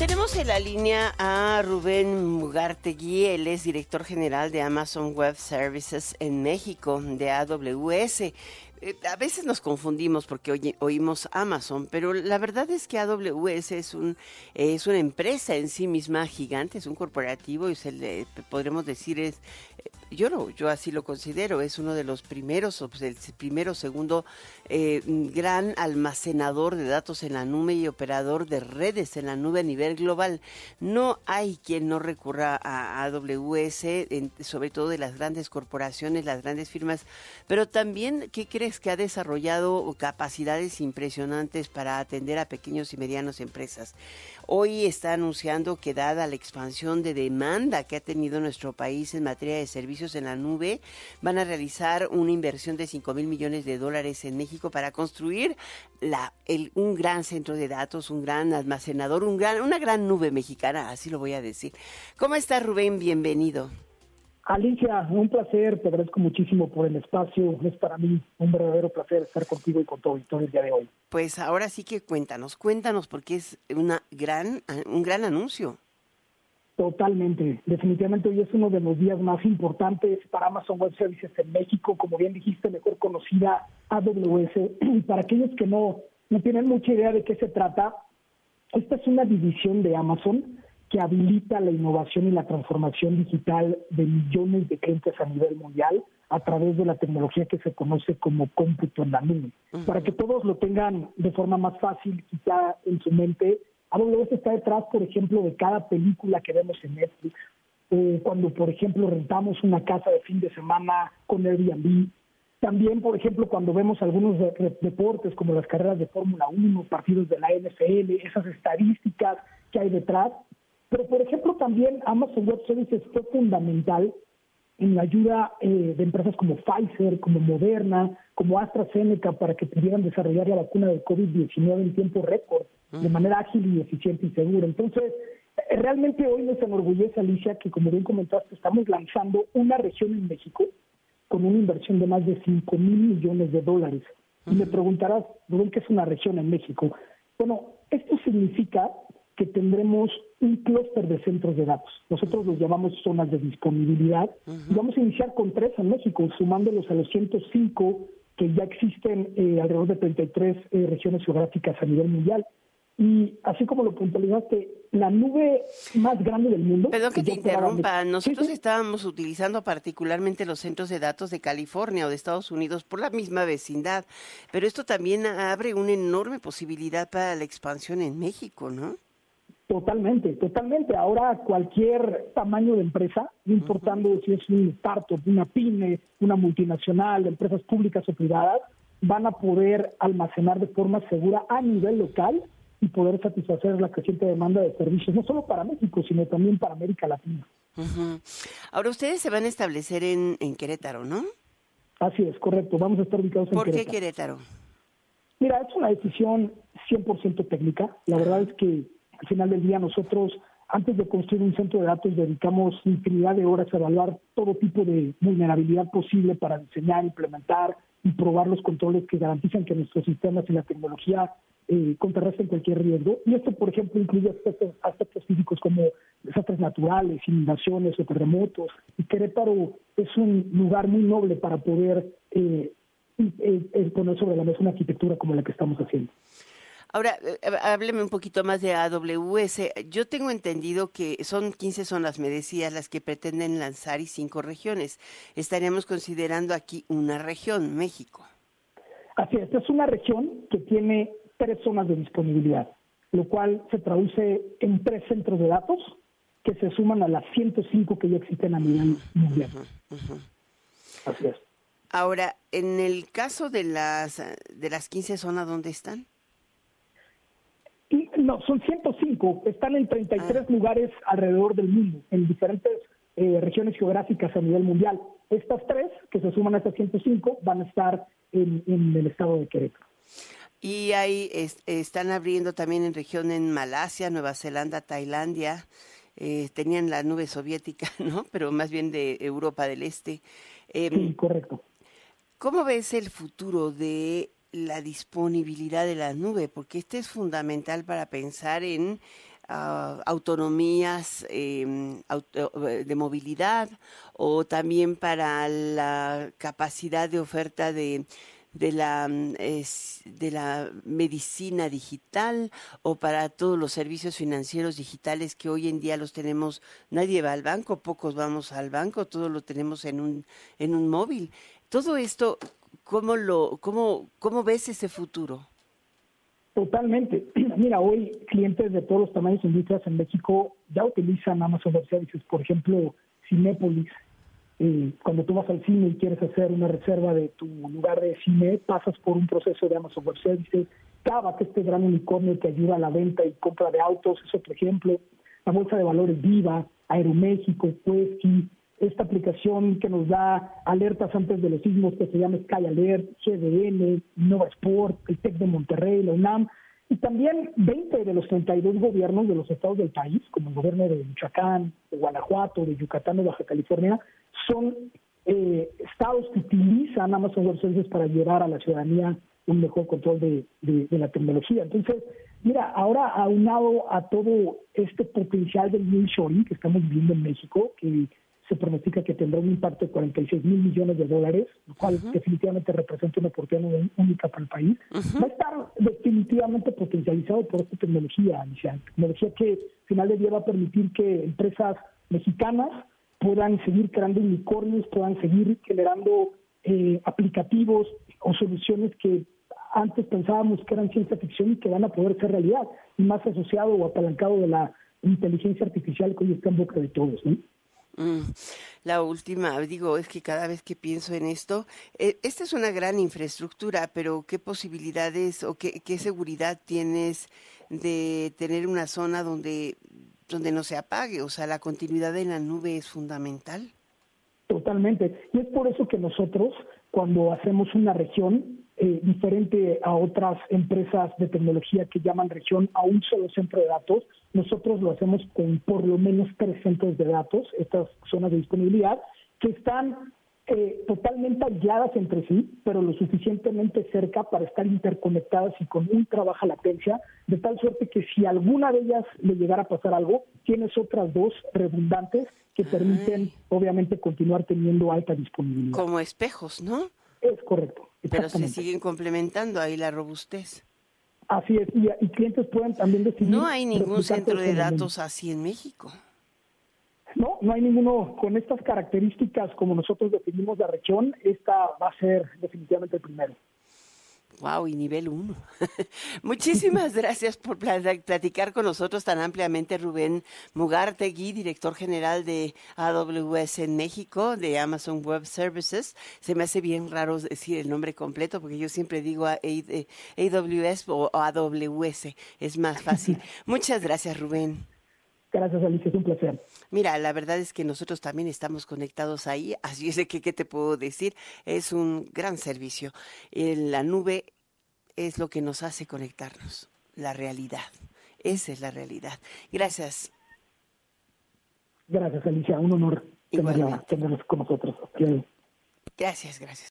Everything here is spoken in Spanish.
Tenemos en la línea a Rubén Mugartegui, él es director general de Amazon Web Services en México, de AWS. Eh, a veces nos confundimos porque oímos Amazon, pero la verdad es que AWS es un es una empresa en sí misma gigante, es un corporativo y se le podremos decir es eh, yo lo, yo así lo considero, es uno de los primeros, el primero, segundo eh, gran almacenador de datos en la nube y operador de redes en la nube a nivel global. No hay quien no recurra a AWS, sobre todo de las grandes corporaciones, las grandes firmas, pero también, ¿qué crees que ha desarrollado capacidades impresionantes para atender a pequeños y medianos empresas? Hoy está anunciando que dada la expansión de demanda que ha tenido nuestro país en materia de servicios en la nube, van a realizar una inversión de 5 mil millones de dólares en México para construir un gran centro de datos, un gran almacenador, una gran nube mexicana, así lo voy a decir. ¿Cómo está Rubén? Bienvenido. Alicia, un placer, te agradezco muchísimo por el espacio. Es para mí un verdadero placer estar contigo y con todo el día de hoy. Pues ahora sí que cuéntanos, cuéntanos porque es una gran, un gran anuncio. Totalmente, definitivamente hoy es uno de los días más importantes para Amazon Web Services en México, como bien dijiste, mejor conocida AWS. Para aquellos que no, no tienen mucha idea de qué se trata, esta es una división de Amazon que habilita la innovación y la transformación digital de millones de clientes a nivel mundial a través de la tecnología que se conoce como cómputo en la nube. Para que todos lo tengan de forma más fácil, quizá en su mente, AWS está detrás, por ejemplo, de cada película que vemos en Netflix, eh, cuando, por ejemplo, rentamos una casa de fin de semana con Airbnb, también, por ejemplo, cuando vemos algunos deportes como las carreras de Fórmula 1, partidos de la NFL, esas estadísticas que hay detrás, pero, por ejemplo, también Amazon Web Services fue fundamental en la ayuda eh, de empresas como Pfizer, como Moderna, como AstraZeneca para que pudieran desarrollar la vacuna de COVID-19 en tiempo récord, de manera ágil y eficiente y segura. Entonces, eh, realmente hoy nos enorgullece, Alicia, que como bien comentaste, estamos lanzando una región en México con una inversión de más de 5 mil millones de dólares. Y me preguntarás, ¿qué es una región en México? Bueno, esto significa que tendremos un clúster de centros de datos. Nosotros los llamamos zonas de disponibilidad. y vamos a iniciar con tres en México, sumándolos a los 105 que ya existen eh, alrededor de 33 eh, regiones geográficas a nivel mundial. Y así como lo puntualizaste, la nube más grande del mundo. Perdón que, te interrumpa. Nosotros estábamos utilizando particularmente los centros de datos de California o de Estados Unidos por la misma vecindad, pero esto también abre una enorme posibilidad para la expansión en México, ¿no? Totalmente, totalmente. Ahora cualquier tamaño de empresa, no importando si es un startup, una pyme, una multinacional, empresas públicas o privadas, van a poder almacenar de forma segura a nivel local y poder satisfacer la creciente demanda de servicios, no solo para México, sino también para América Latina. Ahora ustedes se van a establecer en, Querétaro, ¿no? Así es, correcto. Vamos a estar ubicados en Querétaro. ¿Por qué Querétaro? Mira, es una decisión 100% técnica. La verdad es que al final del día nosotros, antes de construir un centro de datos, dedicamos infinidad de horas a evaluar todo tipo de vulnerabilidad posible para diseñar, implementar y probar los controles que garantizan que nuestros sistemas y la tecnología eh, contrarresten cualquier riesgo. Y esto, por ejemplo, incluye aspectos, aspectos físicos como desastres naturales, inundaciones o terremotos. Y Querétaro es un lugar muy noble para poder eh, eh, poner sobre la mesa una arquitectura como la que estamos haciendo. Ahora, eh, eh, hábleme un poquito más de AWS. Yo tengo entendido que son 15 zonas, me decía, las que pretenden lanzar y cinco regiones. Estaríamos considerando aquí una región, México. Así es, esta es una región que tiene tres zonas de disponibilidad, lo cual se traduce en tres centros de datos que se suman a las 105 que ya existen a nivel mundial. Así es. Ahora, en el caso de las de las 15 zonas, ¿dónde están? No, son 105, están en 33 ah. lugares alrededor del mundo, en diferentes eh, regiones geográficas a nivel mundial. Estas tres, que se suman a estas 105, van a estar en, el estado de Querétaro. Y ahí están abriendo también en región en Malasia, Nueva Zelanda, Tailandia. Eh, tenían la nube soviética, ¿no? Pero más bien de Europa del Este. Em, sí, correcto. ¿Cómo ves el futuro de la disponibilidad de la nube, porque este es fundamental para pensar en autonomías em, eh, de movilidad o también para la capacidad de oferta de, de la, mm, de la medicina digital o para todos los servicios financieros digitales que hoy en día los tenemos, nadie va al banco, pocos vamos al banco, todo lo tenemos en un, en un móvil. Todo esto, ¿cómo, lo, cómo, ¿cómo ves ese futuro? Totalmente. Mira, hoy clientes de todos los tamaños industrias en México ya utilizan Amazon Web Services. Por ejemplo, Cinépolis. Eh, cuando tú vas al cine y quieres hacer una reserva de tu lugar de cine, pasas por un proceso de Amazon Web Services. Cava, que este gran unicornio que ayuda a la venta y compra de autos, es otro ejemplo. La Bolsa de Valores Viva, Aeroméxico, Cuesqui, esta aplicación que nos da alertas antes de los sismos que se llama Sky Alert, GDN, Nova Sport, el TEC de Monterrey, la UNAM, y también 20 de los 32 gobiernos de los estados del país, como el gobierno de Michoacán, de Guanajuato, de Yucatán o Baja California, son eh, estados que utilizan Amazon Web Services para llevar a la ciudadanía un mejor control de, de la tecnología. Entonces, mira, ahora aunado a todo este potencial del nearshoring que estamos viviendo en México, que se pronostica que tendrá un impacto de 46 mil millones de dólares, lo cual definitivamente representa una oportunidad única para el país. Va a estar definitivamente potencializado por esta tecnología, tecnología que al final de día va a permitir que empresas mexicanas puedan seguir creando unicornios, puedan seguir generando eh, aplicativos o soluciones que antes pensábamos que eran ciencia ficción y que van a poder ser realidad, y más asociado o apalancado de la inteligencia artificial que hoy está en boca de todos. ¿no? Mm, la última, digo, es que cada vez que pienso en esto, eh, esta es una gran infraestructura, pero ¿qué posibilidades o qué, qué seguridad tienes de tener una zona donde, donde no se apague? O sea, la continuidad en la nube es fundamental. Totalmente. Y es por eso que nosotros, cuando hacemos una región, eh, diferente a otras empresas de tecnología que llaman región a un solo centro de datos. Nosotros lo hacemos con por lo menos tres centros de datos, estas zonas de disponibilidad, que están eh, totalmente aisladas entre sí, pero lo suficientemente cerca para estar interconectadas y con ultra baja latencia, de tal suerte que si alguna de ellas le llegara a pasar algo, tienes otras dos redundantes que permiten, obviamente, continuar teniendo alta disponibilidad. Como espejos, ¿no? Es correcto. Pero se siguen complementando ahí la robustez. Así es, y, clientes pueden también decidir. No hay ningún centro de datos así en México. No, no hay ninguno con estas características como nosotros definimos la región. Esta va a ser definitivamente el primero. Wow, y nivel 1. Muchísimas gracias por platicar con nosotros tan ampliamente, Rubén Mugartegui, director general de AWS en México, de Amazon Web Services. Se me hace bien raro decir el nombre completo porque yo siempre digo AWS o AWS, es más fácil. Muchas gracias, Rubén. Gracias, Alicia, es un placer. Mira, la verdad es que nosotros también estamos conectados ahí, así es de que, ¿qué te puedo decir? Es un gran servicio. la nube es lo que nos hace conectarnos, la realidad. Esa es la realidad. Gracias. Gracias, Alicia. Un honor tenerla, tenerlos con nosotros. Gracias, gracias.